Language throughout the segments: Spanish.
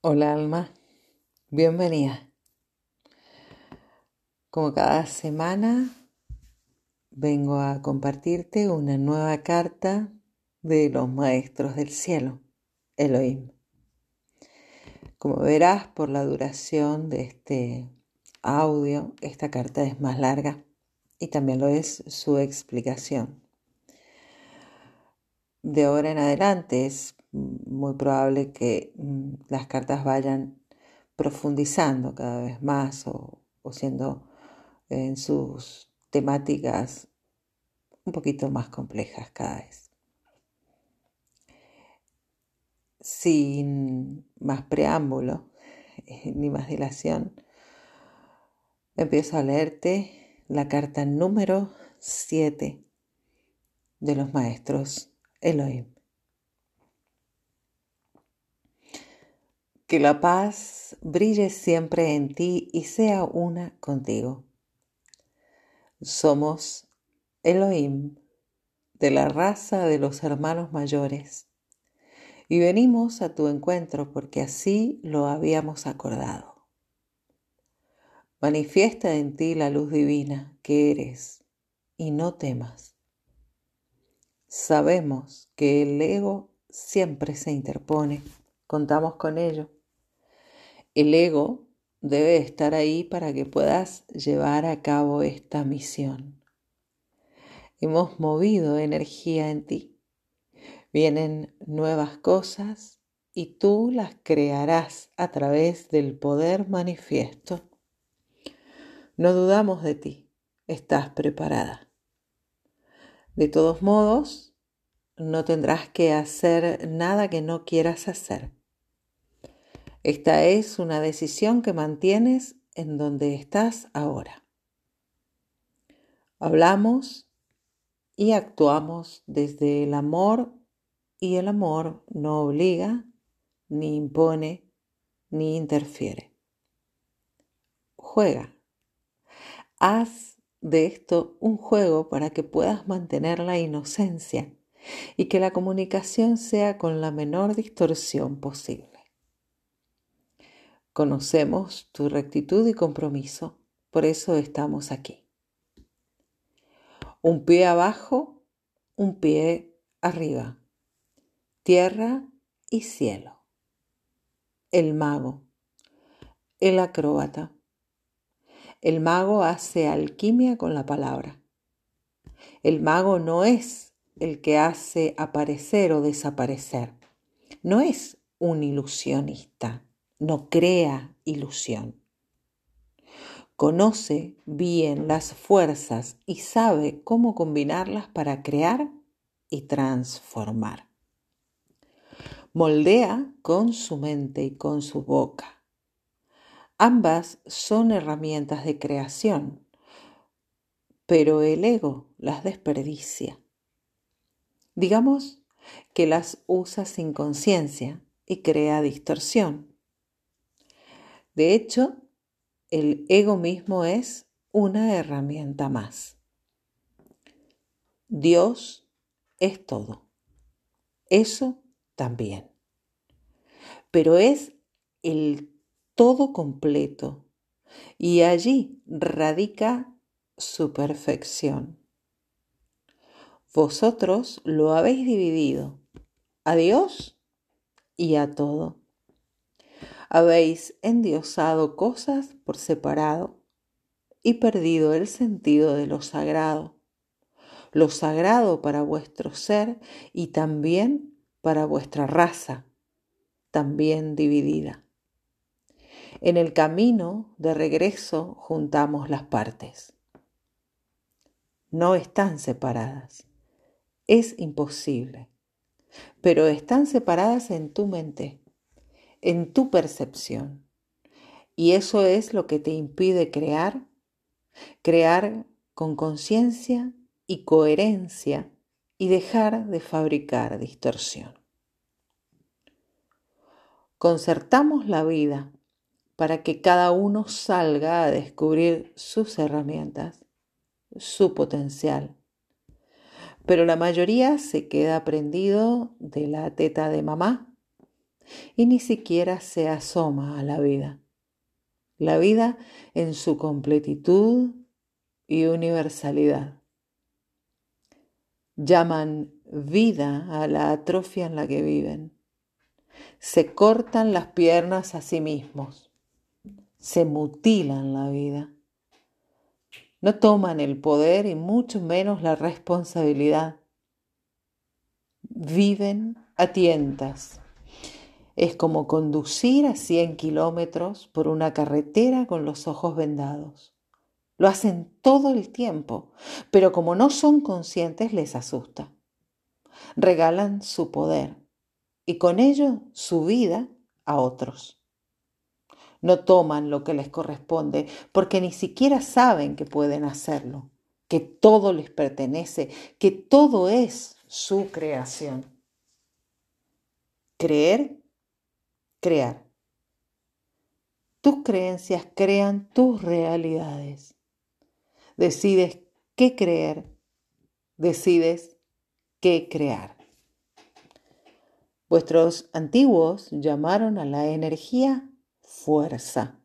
Hola alma, bienvenida. Como cada semana vengo a compartirte una nueva carta de los maestros del cielo, Elohim. Como verás por la duración de este audio, esta carta es más larga y también lo es su explicación. De ahora en adelante es muy probable que mm, las cartas vayan profundizando cada vez más o, siendo en sus temáticas un poquito más complejas cada vez. Sin más preámbulo ni más dilación, empiezo a leerte la carta número 7 de los maestros Elohim. Que la paz brille siempre en ti y sea una contigo. Somos Elohim, de la raza de los hermanos mayores, y venimos a tu encuentro porque así lo habíamos acordado. Manifiesta en ti la luz divina que eres y no temas. Sabemos que el ego siempre se interpone, contamos con ello el ego debe estar ahí para que puedas llevar a cabo esta misión. Hemos movido energía en ti. Vienen nuevas cosas y tú las crearás a través del poder manifiesto. No dudamos de ti, estás preparada. De todos modos, no tendrás que hacer nada que no quieras hacer. Esta es una decisión que mantienes en donde estás ahora. Hablamos y actuamos desde el amor y el amor no obliga, ni impone, ni interfiere. Juega. Haz de esto un juego para que puedas mantener la inocencia y que la comunicación sea con la menor distorsión posible. Conocemos tu rectitud y compromiso, por eso estamos aquí. Un pie abajo, un pie arriba, tierra y cielo. El mago, el acróbata. El mago hace alquimia con la palabra. El mago no es el que hace aparecer o desaparecer. No es un ilusionista no crea ilusión. Conoce bien las fuerzas y sabe cómo combinarlas para crear y transformar. Moldea con su mente y con su boca. Ambas son herramientas de creación, pero el ego las desperdicia. Digamos que las usa sin conciencia y crea distorsión. De hecho, el ego mismo es una herramienta más. Dios es todo. Eso también. Pero es el todo completo y allí radica su perfección. Vosotros lo habéis dividido a Dios y a todo habéis endiosado cosas por separado y perdido el sentido de lo sagrado, lo sagrado para vuestro ser y también para vuestra raza, también dividida. En el camino de regreso juntamos las partes. No están separadas. Es imposible. Pero están separadas en tu mente en tu percepción. Y eso es lo que te impide crear, crear con conciencia y coherencia y dejar de fabricar distorsión. Concertamos la vida para que cada uno salga a descubrir sus herramientas, su potencial. Pero la mayoría se queda prendido de la teta de mamá y ni siquiera se asoma a la vida. La vida en su completitud y universalidad. Llaman vida a la atrofia en la que viven. Se cortan las piernas a sí mismos. Se mutilan la vida. No toman el poder y mucho menos la responsabilidad. Viven a tientas. Es como conducir a 100 kilómetros por una carretera con los ojos vendados. Lo hacen todo el tiempo, pero como no son conscientes les asusta. Regalan su poder y con ello su vida a otros no toman lo que les corresponde porque ni siquiera saben que pueden hacerlo, que todo les pertenece, que todo es su creación. Creer, crear. Tus creencias crean tus realidades. Decides qué creer, decides qué crear. Vuestros antiguos llamaron a la energía fuerza.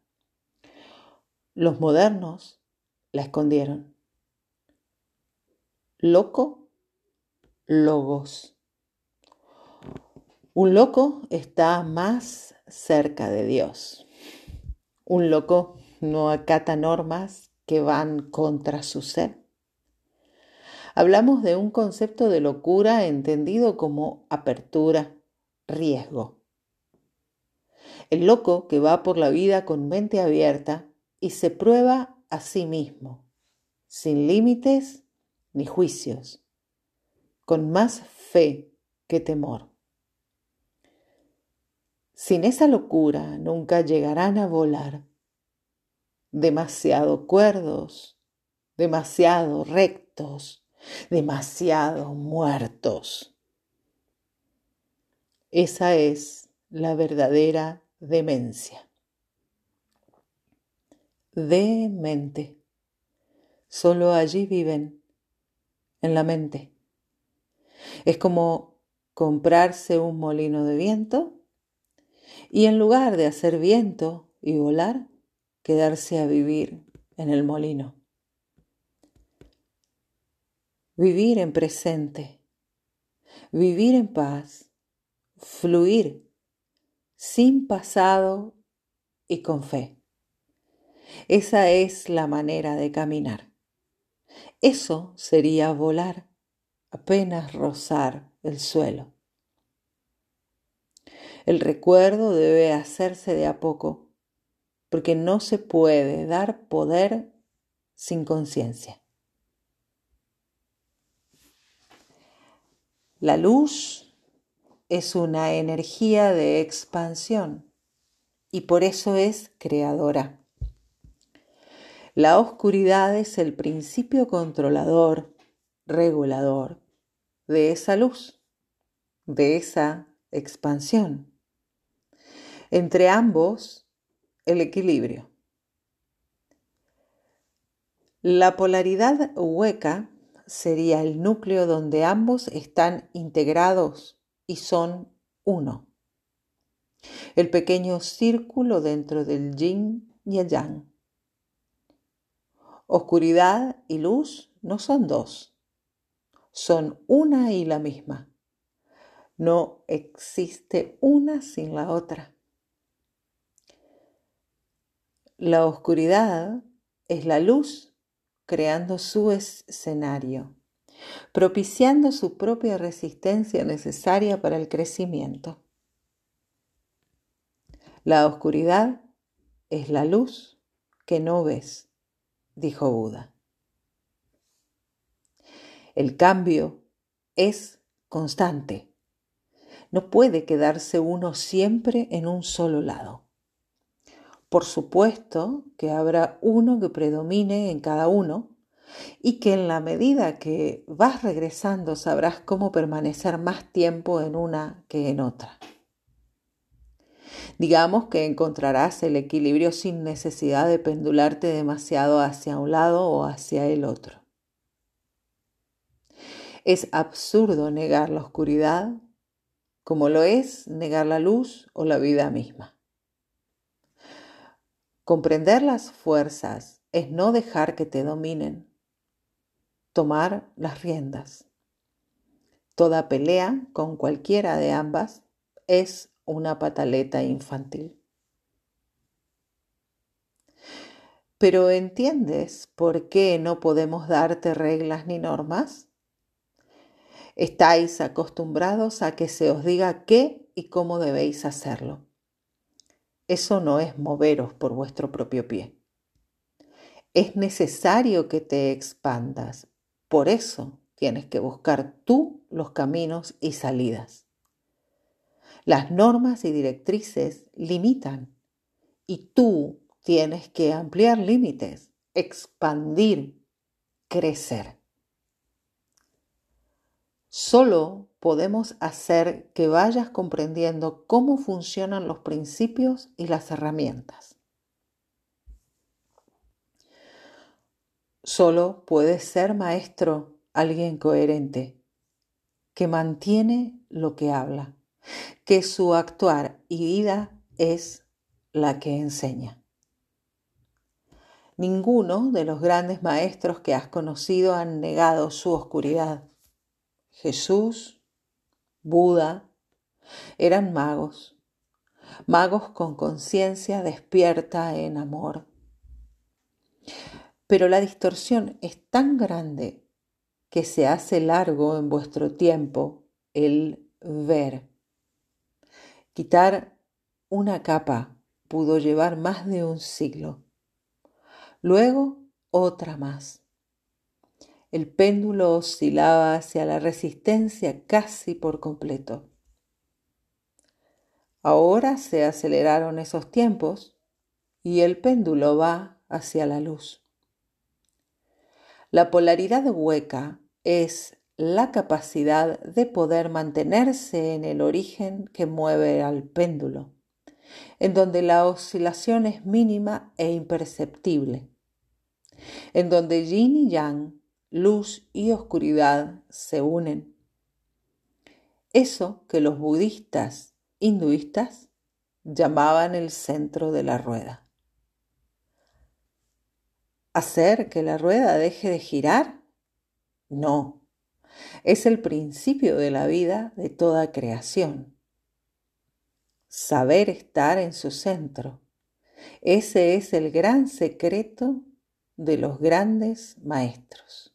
Los modernos la escondieron. Loco, logos. Un loco está más cerca de Dios. Un loco no acata normas que van contra su ser. Hablamos de un concepto de locura entendido como apertura, riesgo. El loco que va por la vida con mente abierta y se prueba a sí mismo, sin límites ni juicios, con más fe que temor. Sin esa locura nunca llegarán a volar. Demasiado cuerdos, demasiado rectos, demasiado muertos. Esa es la verdadera demencia. Demente. Solo allí viven, en la mente. Es como comprarse un molino de viento y en lugar de hacer viento y volar, quedarse a vivir en el molino. Vivir en presente, vivir en paz, fluir sin pasado y con fe. Esa es la manera de caminar. Eso sería volar, apenas rozar el suelo. El recuerdo debe hacerse de a poco, porque no se puede dar poder sin conciencia. La luz es una energía de expansión y por eso es creadora. La oscuridad es el principio controlador, regulador de esa luz, de esa expansión. Entre ambos, el equilibrio. La polaridad hueca sería el núcleo donde ambos están integrados y son uno. El pequeño círculo dentro del yin y el yang. Oscuridad y luz no son dos, son una y la misma. No existe una sin la otra. La oscuridad es la luz creando su escenario propiciando su propia resistencia necesaria para el crecimiento. La oscuridad es la luz que no ves, dijo Buda. El cambio es constante. No puede quedarse uno siempre en un solo lado. Por supuesto que habrá uno que predomine en cada uno, y que en la medida que vas regresando sabrás cómo permanecer más tiempo en una que en otra. Digamos que encontrarás el equilibrio sin necesidad de pendularte demasiado hacia un lado o hacia el otro. Es absurdo negar la oscuridad como lo es negar la luz o la vida misma. Comprender las fuerzas es no dejar que te dominen, tomar las riendas. Toda pelea con cualquiera de ambas es una pataleta infantil. Pero ¿entiendes por qué no podemos darte reglas ni normas? Estáis acostumbrados a que se os diga qué y cómo debéis hacerlo. Eso no es moveros por vuestro propio pie. Es necesario que te expandas. Por eso tienes que buscar tú los caminos y salidas. Las normas y directrices limitan y tú tienes que ampliar límites, expandir, crecer. Solo podemos hacer que vayas comprendiendo cómo funcionan los principios y las herramientas. Solo puede ser maestro alguien coherente, que mantiene lo que habla, que su actuar y vida es la que enseña. Ninguno de los grandes maestros que has conocido han negado su oscuridad Jesús, Buda, eran magos, magos con conciencia despierta en amor. Pero la distorsión es tan grande que se hace largo en vuestro tiempo el ver. Quitar una capa pudo llevar más de un siglo. Luego otra más el péndulo oscilaba hacia la resistencia casi por completo. Ahora se aceleraron esos tiempos y el péndulo va hacia la luz. La polaridad hueca es la capacidad de poder mantenerse en el origen que mueve al péndulo, en donde la oscilación es mínima e imperceptible, en donde yin y yang luz y oscuridad se unen. Eso que los budistas hinduistas llamaban el centro de la rueda. ¿Hacer que la rueda deje de girar? No, es el principio de la vida de toda creación. Saber estar en su centro. Ese es el gran secreto de los grandes maestros.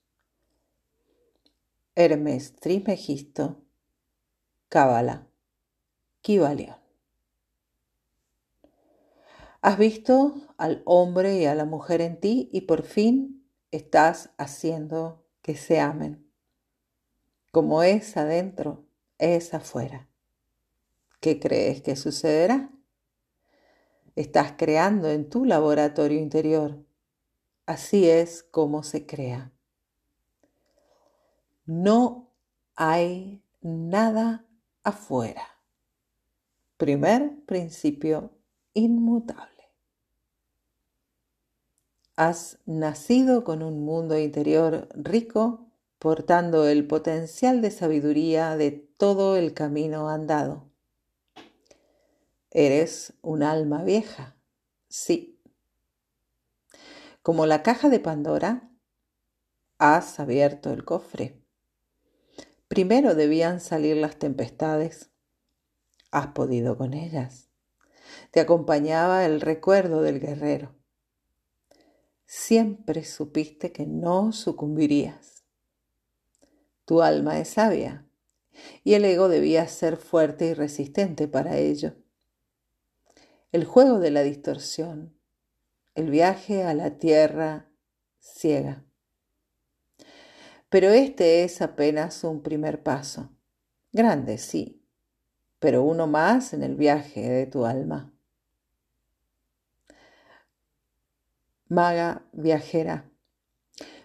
Hermes Trismegisto, Cábala, Kibalión. Has visto al hombre y a la mujer en ti y por fin estás haciendo que se amen. Como es adentro, es afuera. ¿Qué crees que sucederá? Estás creando en tu laboratorio interior. Así es como se crea. No hay nada afuera. Primer principio inmutable. Has nacido con un mundo interior rico, portando el potencial de sabiduría de todo el camino andado. Eres un alma vieja, sí. Como la caja de Pandora, has abierto el cofre Primero debían salir las tempestades. Has podido con ellas. Te acompañaba el recuerdo del guerrero. Siempre supiste que no sucumbirías. Tu alma es sabia y el ego debía ser fuerte y resistente para ello. El juego de la distorsión, el viaje a la tierra ciega. Pero este es apenas un primer paso. Grande, sí, pero uno más en el viaje de tu alma. Maga viajera,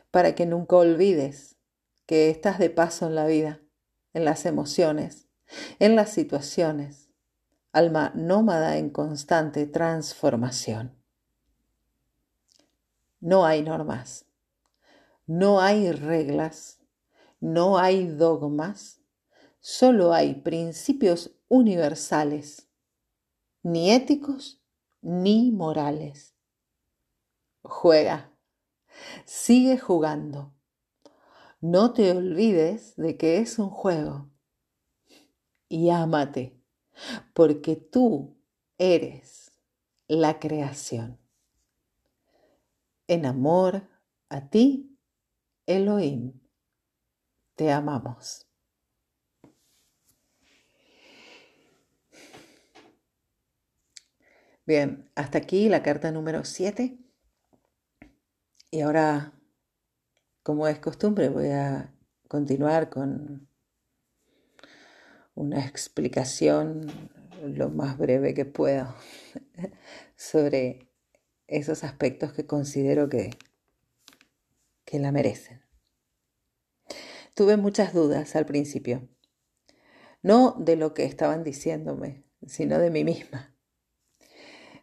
para que nunca olvides que estás de paso en la vida, en las emociones, en las situaciones, alma nómada en constante transformación. No hay normas no hay reglas, no hay dogmas, solo hay principios universales, ni éticos ni morales. Juega, sigue jugando. No te olvides de que es un juego. Y ámate, porque tú eres la creación. En amor a ti, Elohim, te amamos. Bien, hasta aquí la carta número 7. Y ahora, como es costumbre, voy a continuar con una explicación lo más breve que puedo sobre esos aspectos que considero que, que la merecen. Tuve muchas dudas al principio, no de lo que estaban diciéndome, sino de mí misma.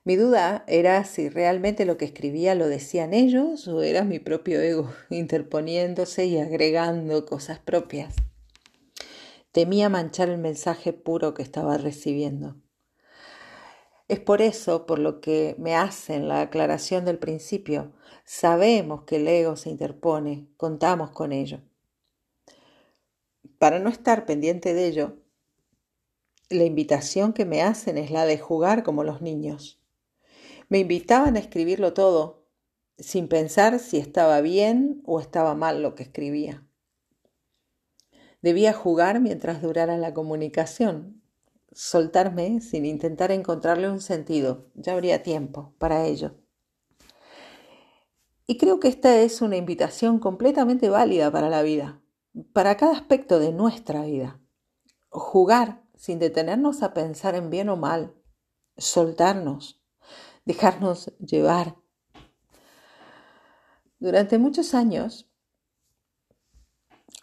Mi duda era si realmente lo que escribía lo decían ellos o era mi propio ego interponiéndose y agregando cosas propias. Temía manchar el mensaje puro que estaba recibiendo. Es por eso por lo que me hacen la aclaración del principio. Sabemos que el ego se interpone, contamos con ello. Para no estar pendiente de ello, la invitación que me hacen es la de jugar como los niños me invitaban a escribirlo todo, sin pensar si estaba bien o estaba mal lo que escribía. Debía jugar mientras durara la comunicación, soltarme sin intentar encontrarle un sentido. Ya habría tiempo para ello. Y creo que esta es una invitación completamente válida para la vida, para cada aspecto de nuestra vida. Jugar sin detenernos a pensar en bien o mal, soltarnos, dejarnos llevar. Durante muchos años,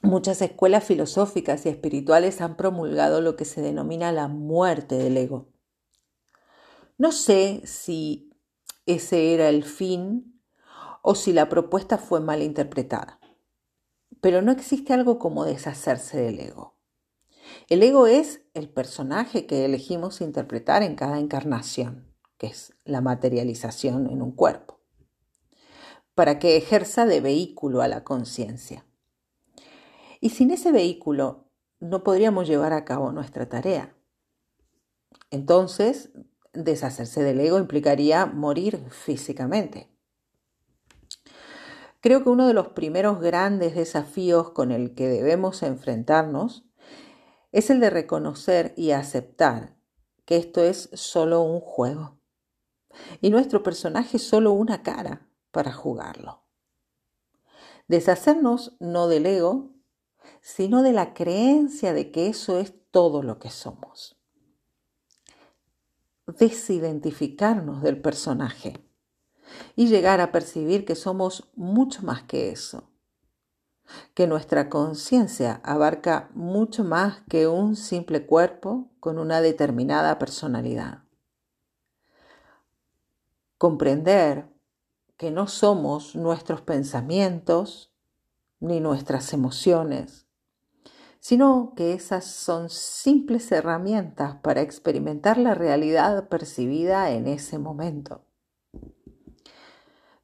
muchas escuelas filosóficas y espirituales han promulgado lo que se denomina la muerte del ego. No sé si ese era el fin o si la propuesta fue mal interpretada, pero no existe algo como deshacerse del ego. El ego es el personaje que elegimos interpretar en cada encarnación que es la materialización en un cuerpo, para que ejerza de vehículo a la conciencia. Y sin ese vehículo no podríamos llevar a cabo nuestra tarea. Entonces, deshacerse del ego implicaría morir físicamente. Creo que uno de los primeros grandes desafíos con el que debemos enfrentarnos es el de reconocer y aceptar que esto es solo un juego y nuestro personaje solo una cara para jugarlo. Deshacernos no del ego, sino de la creencia de que eso es todo lo que somos. Desidentificarnos del personaje y llegar a percibir que somos mucho más que eso, que nuestra conciencia abarca mucho más que un simple cuerpo con una determinada personalidad comprender que no somos nuestros pensamientos ni nuestras emociones, sino que esas son simples herramientas para experimentar la realidad percibida en ese momento.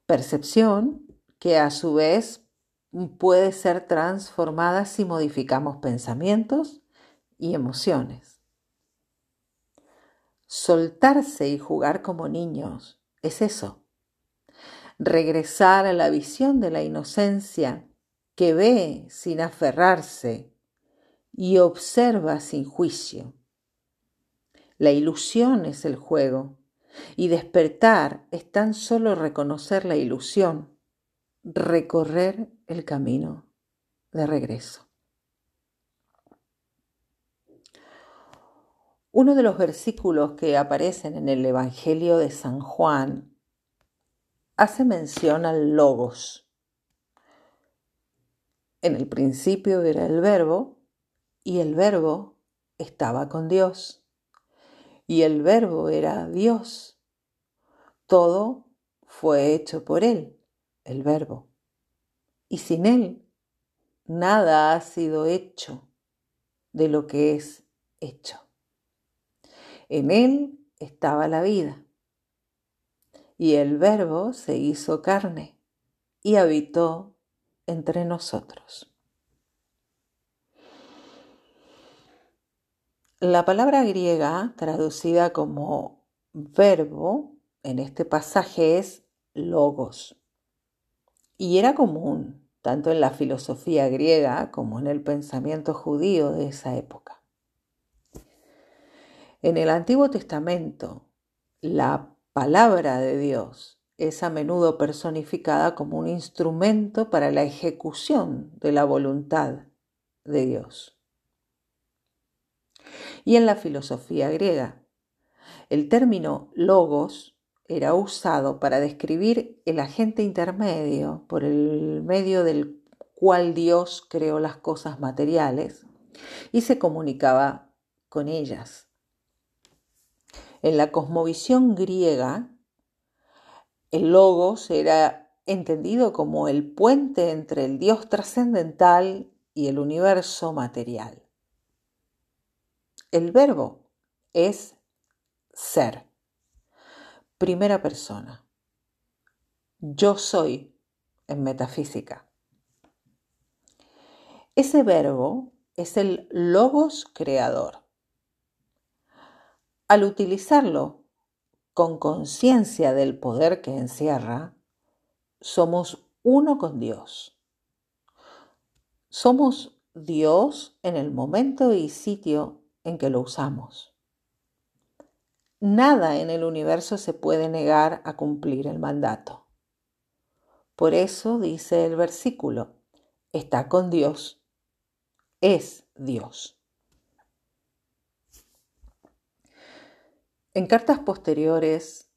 Percepción que a su vez puede ser transformada si modificamos pensamientos y emociones. Soltarse y jugar como niños es eso. Regresar a la visión de la inocencia que ve sin aferrarse y observa sin juicio. La ilusión es el juego y despertar es tan solo reconocer la ilusión, recorrer el camino de regreso. Uno de los versículos que aparecen en el Evangelio de San Juan hace mención al logos. En el principio era el verbo y el verbo estaba con Dios y el verbo era Dios. Todo fue hecho por Él, el verbo. Y sin Él, nada ha sido hecho de lo que es hecho. En él estaba la vida, y el verbo se hizo carne y habitó entre nosotros. La palabra griega traducida como verbo en este pasaje es logos y era común tanto en la filosofía griega como en el pensamiento judío de esa época. En el Antiguo Testamento, la palabra de Dios es a menudo personificada como un instrumento para la ejecución de la voluntad de Dios y en la filosofía griega. El término logos era usado para describir el agente intermedio por el medio del cual Dios creó las cosas materiales y se comunicaba con ellas. En la cosmovisión griega, el logos era entendido como el puente entre el Dios trascendental y el universo material. El verbo es ser. Primera persona. Yo soy en metafísica. Ese verbo es el logos creador. Al utilizarlo con conciencia del poder que encierra, somos uno con Dios. Somos Dios en el momento y sitio en que lo usamos. Nada en el universo se puede negar a cumplir el mandato. Por eso dice el versículo, está con Dios, es Dios. En cartas posteriores,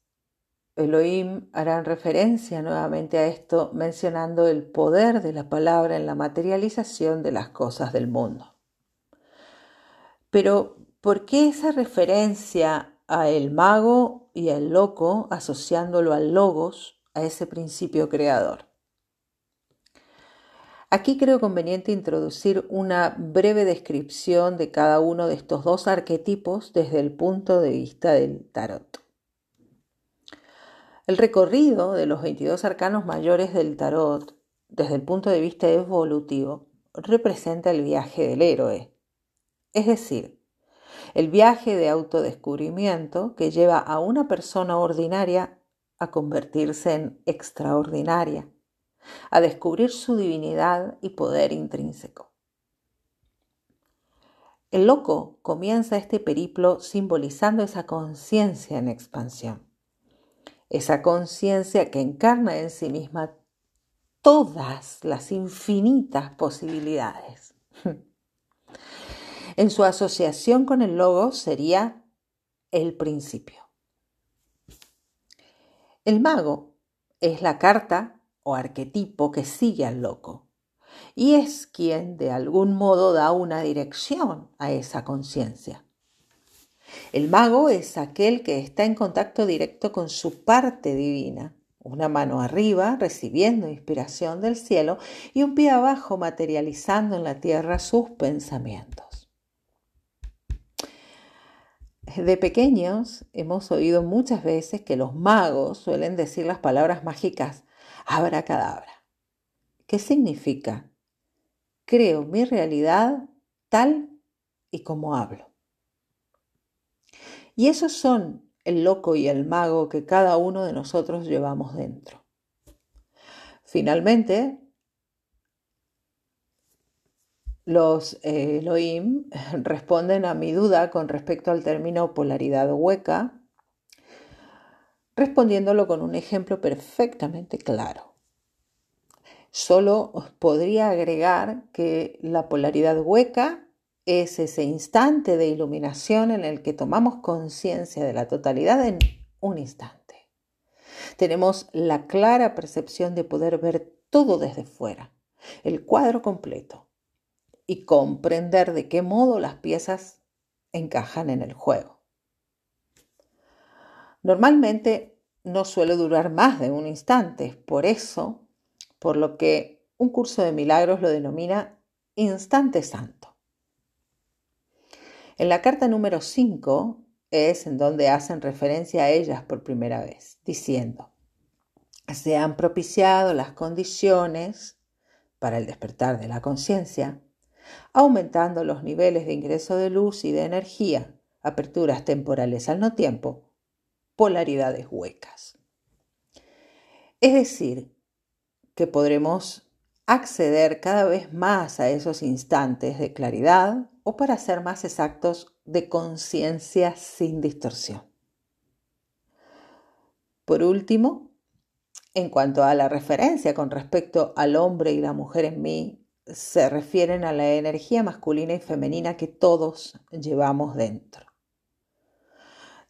Elohim hará referencia nuevamente a esto mencionando el poder de la palabra en la materialización de las cosas del mundo. Pero, ¿por qué esa referencia a el mago y al loco asociándolo al logos, a ese principio creador? Aquí creo conveniente introducir una breve descripción de cada uno de estos dos arquetipos desde el punto de vista del tarot. El recorrido de los 22 arcanos mayores del tarot, desde el punto de vista evolutivo, representa el viaje del héroe, es decir, el viaje de autodescubrimiento que lleva a una persona ordinaria a convertirse en extraordinaria, a descubrir su divinidad y poder intrínseco. El loco comienza este periplo simbolizando esa conciencia en expansión, esa conciencia que encarna en sí misma todas las infinitas posibilidades. En su asociación con el logo sería el principio. El mago es la carta o arquetipo que sigue al loco y es quien de algún modo da una dirección a esa conciencia. El mago es aquel que está en contacto directo con su parte divina, una mano arriba recibiendo inspiración del cielo y un pie abajo materializando en la tierra sus pensamientos. De pequeños hemos oído muchas veces que los magos suelen decir las palabras mágicas abracadabra. ¿Qué significa? Creo mi realidad tal y como hablo. Y esos son el loco y el mago que cada uno de nosotros llevamos dentro. Finalmente, los eh, Elohim responden a mi duda con respecto al término polaridad hueca, respondiéndolo con un ejemplo perfectamente claro. Solo podría agregar que la polaridad hueca es ese instante de iluminación en el que tomamos conciencia de la totalidad en un instante. Tenemos la clara percepción de poder ver todo desde fuera, el cuadro completo y comprender de qué modo las piezas encajan en el juego. Normalmente no suele durar más de un instante, por eso, por lo que un curso de milagros lo denomina instante santo. En la carta número 5 es en donde hacen referencia a ellas por primera vez, diciendo, se han propiciado las condiciones para el despertar de la conciencia, aumentando los niveles de ingreso de luz y de energía, aperturas temporales al no tiempo, polaridades huecas. Es decir, que podremos acceder cada vez más a esos instantes de claridad o, para ser más exactos, de conciencia sin distorsión. Por último, en cuanto a la referencia con respecto al hombre y la mujer en mí, se refieren a la energía masculina y femenina que todos llevamos dentro.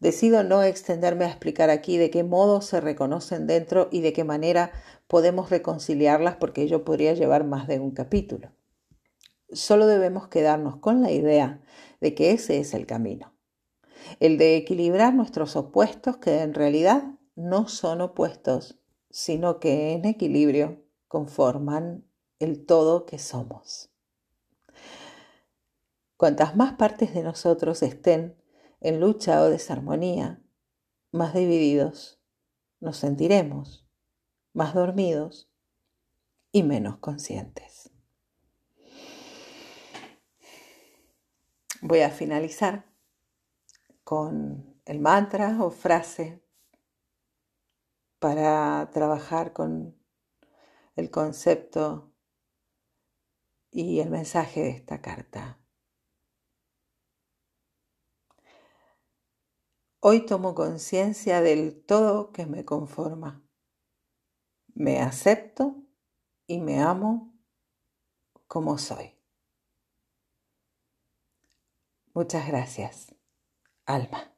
Decido no extenderme a explicar aquí de qué modo se reconocen dentro y de qué manera podemos reconciliarlas porque ello podría llevar más de un capítulo. Solo debemos quedarnos con la idea de que ese es el camino, el de equilibrar nuestros opuestos que en realidad no son opuestos, sino que en equilibrio conforman el todo que somos. Cuantas más partes de nosotros estén en lucha o desarmonía, más divididos nos sentiremos, más dormidos y menos conscientes. Voy a finalizar con el mantra o frase para trabajar con el concepto y el mensaje de esta carta. Hoy tomo conciencia del todo que me conforma. Me acepto y me amo como soy. Muchas gracias, alma.